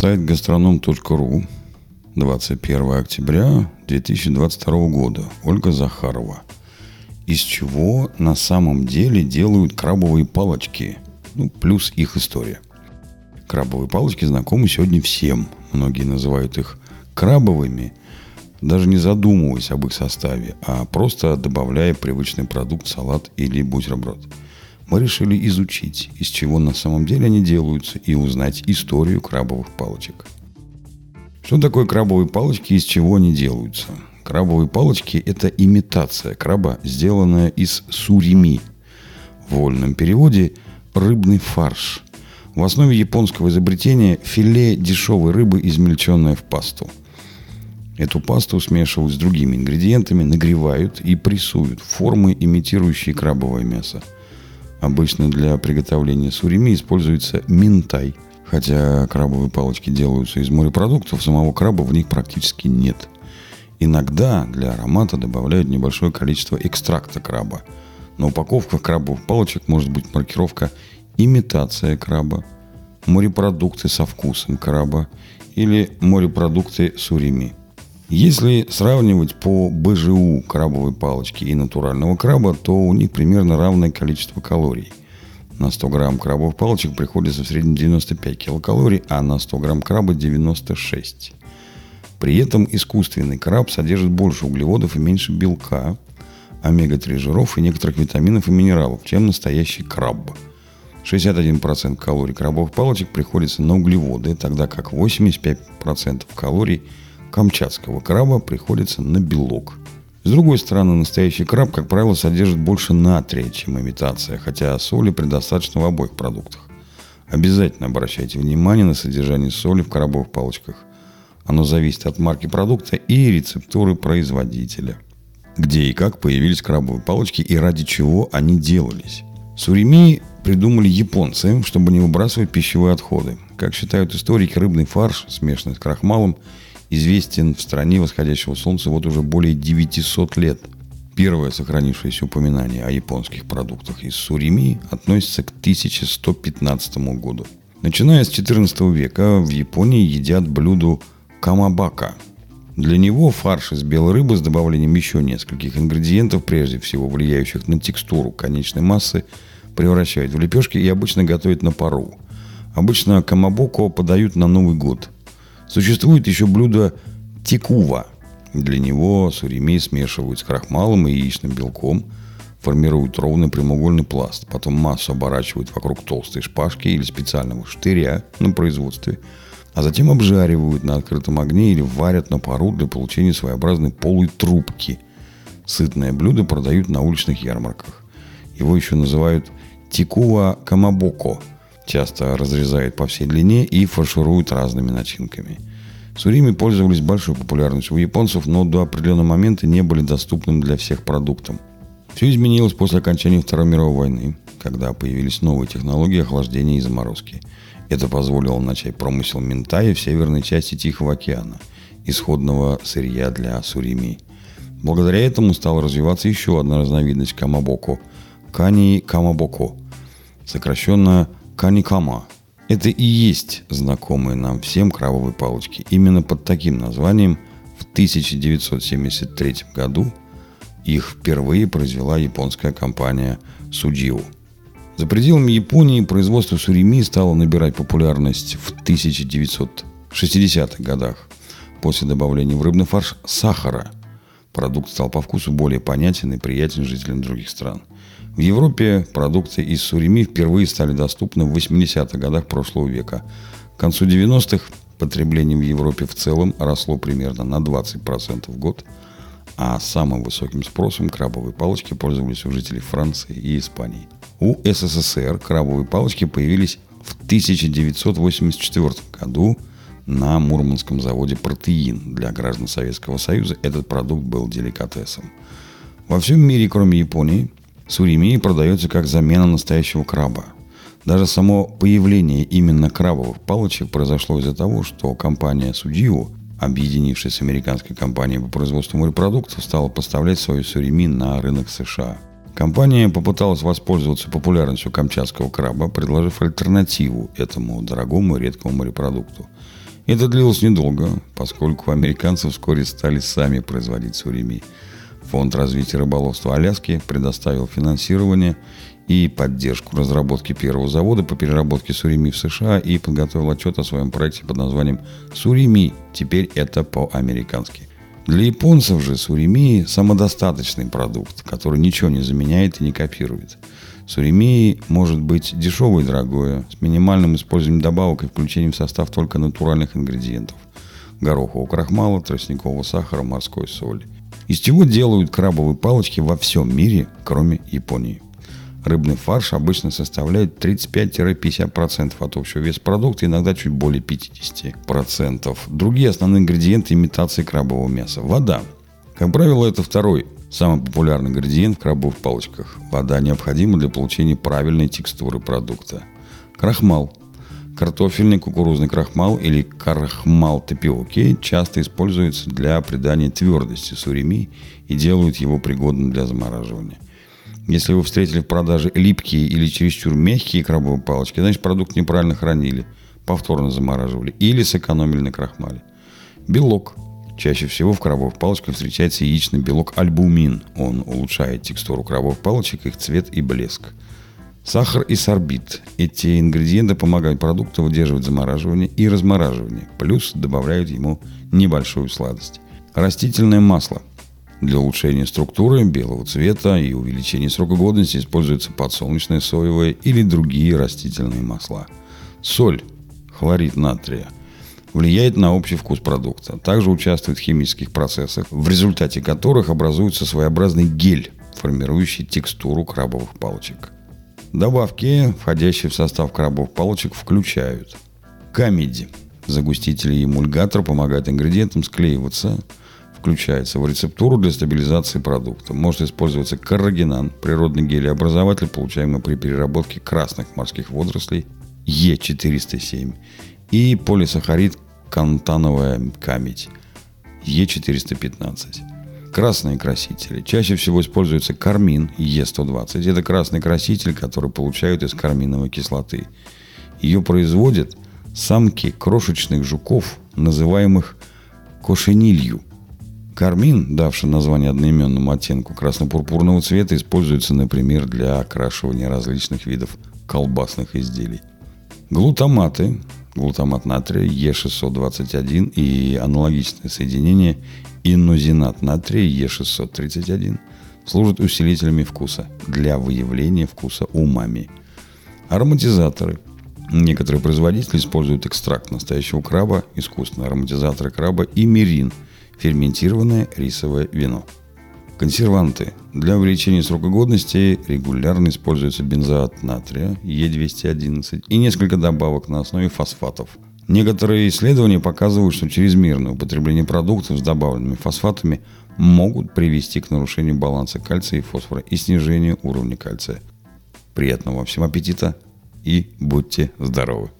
Сайт гастроном.ру 21 октября 2022 года. Ольга Захарова. Из чего на самом деле делают крабовые палочки? Ну, плюс их история. Крабовые палочки знакомы сегодня всем. Многие называют их крабовыми, даже не задумываясь об их составе, а просто добавляя привычный продукт, салат или бутерброд. Мы решили изучить, из чего на самом деле они делаются, и узнать историю крабовых палочек – что такое крабовые палочки и из чего они делаются? Крабовые палочки – это имитация краба, сделанная из сурими. В вольном переводе – рыбный фарш. В основе японского изобретения филе дешевой рыбы, измельченное в пасту. Эту пасту смешивают с другими ингредиентами, нагревают и прессуют формы, имитирующие крабовое мясо. Обычно для приготовления сурими используется минтай – Хотя крабовые палочки делаются из морепродуктов, самого краба в них практически нет. Иногда для аромата добавляют небольшое количество экстракта краба. На упаковках крабовых палочек может быть маркировка «имитация краба», «морепродукты со вкусом краба» или «морепродукты сурими». Если сравнивать по БЖУ крабовой палочки и натурального краба, то у них примерно равное количество калорий на 100 грамм крабовых палочек приходится в среднем 95 килокалорий, а на 100 грамм краба 96. При этом искусственный краб содержит больше углеводов и меньше белка, омега-3 жиров и некоторых витаминов и минералов, чем настоящий краб. 61% калорий крабовых палочек приходится на углеводы, тогда как 85% калорий камчатского краба приходится на белок – с другой стороны, настоящий краб, как правило, содержит больше натрия, чем имитация, хотя соли предостаточно в обоих продуктах. Обязательно обращайте внимание на содержание соли в крабовых палочках. Оно зависит от марки продукта и рецептуры производителя. Где и как появились крабовые палочки и ради чего они делались. Сурими придумали японцы, чтобы не выбрасывать пищевые отходы. Как считают историки, рыбный фарш, смешанный с крахмалом, известен в стране восходящего солнца вот уже более 900 лет. Первое сохранившееся упоминание о японских продуктах из сурими относится к 1115 году. Начиная с 14 века в Японии едят блюдо камабака. Для него фарш из белой рыбы с добавлением еще нескольких ингредиентов, прежде всего влияющих на текстуру конечной массы, превращают в лепешки и обычно готовят на пару. Обычно камабоко подают на Новый год – Существует еще блюдо тикува. Для него сурими смешивают с крахмалом и яичным белком, формируют ровный прямоугольный пласт, потом массу оборачивают вокруг толстой шпажки или специального штыря на производстве, а затем обжаривают на открытом огне или варят на пару для получения своеобразной полой трубки. Сытное блюдо продают на уличных ярмарках. Его еще называют тикува камабоко – часто разрезают по всей длине и фаршируют разными начинками. Сурими пользовались большой популярностью у японцев, но до определенного момента не были доступным для всех продуктом. Все изменилось после окончания Второй мировой войны, когда появились новые технологии охлаждения и заморозки. Это позволило начать промысел ментая в северной части Тихого океана, исходного сырья для сурими. Благодаря этому стала развиваться еще одна разновидность камабоко – кани камабоко, сокращенно Каникама. Это и есть знакомые нам всем крабовые палочки. Именно под таким названием в 1973 году их впервые произвела японская компания Суджио. За пределами Японии производство сурими стало набирать популярность в 1960-х годах после добавления в рыбный фарш сахара. Продукт стал по вкусу более понятен и приятен жителям других стран – в Европе продукты из сурими впервые стали доступны в 80-х годах прошлого века. К концу 90-х потребление в Европе в целом росло примерно на 20% в год, а самым высоким спросом крабовые палочки пользовались у жителей Франции и Испании. У СССР крабовые палочки появились в 1984 году на Мурманском заводе «Протеин». Для граждан Советского Союза этот продукт был деликатесом. Во всем мире, кроме Японии, Сурими продается как замена настоящего краба. Даже само появление именно крабовых палочек произошло из-за того, что компания Суджио, объединившись с американской компанией по производству морепродуктов, стала поставлять свою сурими на рынок США. Компания попыталась воспользоваться популярностью камчатского краба, предложив альтернативу этому дорогому редкому морепродукту. Это длилось недолго, поскольку американцы вскоре стали сами производить сурими. Фонд развития рыболовства Аляски предоставил финансирование и поддержку разработки первого завода по переработке сурими в США и подготовил отчет о своем проекте под названием «Сурими». Теперь это по-американски. Для японцев же сурими – самодостаточный продукт, который ничего не заменяет и не копирует. Сурими может быть дешевое и дорогое, с минимальным использованием добавок и включением в состав только натуральных ингредиентов – горохового крахмала, тростникового сахара, морской соли. Из чего делают крабовые палочки во всем мире, кроме Японии. Рыбный фарш обычно составляет 35-50% от общего веса продукта, иногда чуть более 50%. Другие основные ингредиенты имитации крабового мяса. Вода. Как правило, это второй самый популярный ингредиент в крабовых палочках. Вода необходима для получения правильной текстуры продукта. Крахмал. Картофельный кукурузный крахмал или крахмал тапиоки часто используется для придания твердости суреми и делают его пригодным для замораживания. Если вы встретили в продаже липкие или чересчур мягкие крабовые палочки, значит продукт неправильно хранили, повторно замораживали или сэкономили на крахмале. Белок. Чаще всего в крабовых палочках встречается яичный белок альбумин. Он улучшает текстуру крабовых палочек, их цвет и блеск. Сахар и сорбит. Эти ингредиенты помогают продукту выдерживать замораживание и размораживание, плюс добавляют ему небольшую сладость. Растительное масло. Для улучшения структуры белого цвета и увеличения срока годности используется подсолнечное, соевое или другие растительные масла. Соль, хлорид натрия, влияет на общий вкус продукта. Также участвует в химических процессах, в результате которых образуется своеобразный гель, формирующий текстуру крабовых палочек. Добавки, входящие в состав крабовых палочек, включают камеди. Загустители и эмульгатор помогают ингредиентам склеиваться – включается в рецептуру для стабилизации продукта. Может использоваться каррагинан, природный гелеобразователь, получаемый при переработке красных морских водорослей Е407 и полисахарид кантановая камедь Е415. Красные красители. Чаще всего используется кармин Е120. Это красный краситель, который получают из карминовой кислоты. Ее производят самки крошечных жуков, называемых кошенилью – Кармин, давший название одноименному оттенку красно-пурпурного цвета, используется, например, для окрашивания различных видов колбасных изделий. Глутаматы, глутамат натрия Е621 и аналогичное соединение инозинат натрия Е631 служат усилителями вкуса для выявления вкуса умами. Ароматизаторы. Некоторые производители используют экстракт настоящего краба, искусственные ароматизаторы краба и мирин – ферментированное рисовое вино. Консерванты. Для увеличения срока годности регулярно используется бензоат натрия Е211 и несколько добавок на основе фосфатов. Некоторые исследования показывают, что чрезмерное употребление продуктов с добавленными фосфатами могут привести к нарушению баланса кальция и фосфора и снижению уровня кальция. Приятного всем аппетита и будьте здоровы!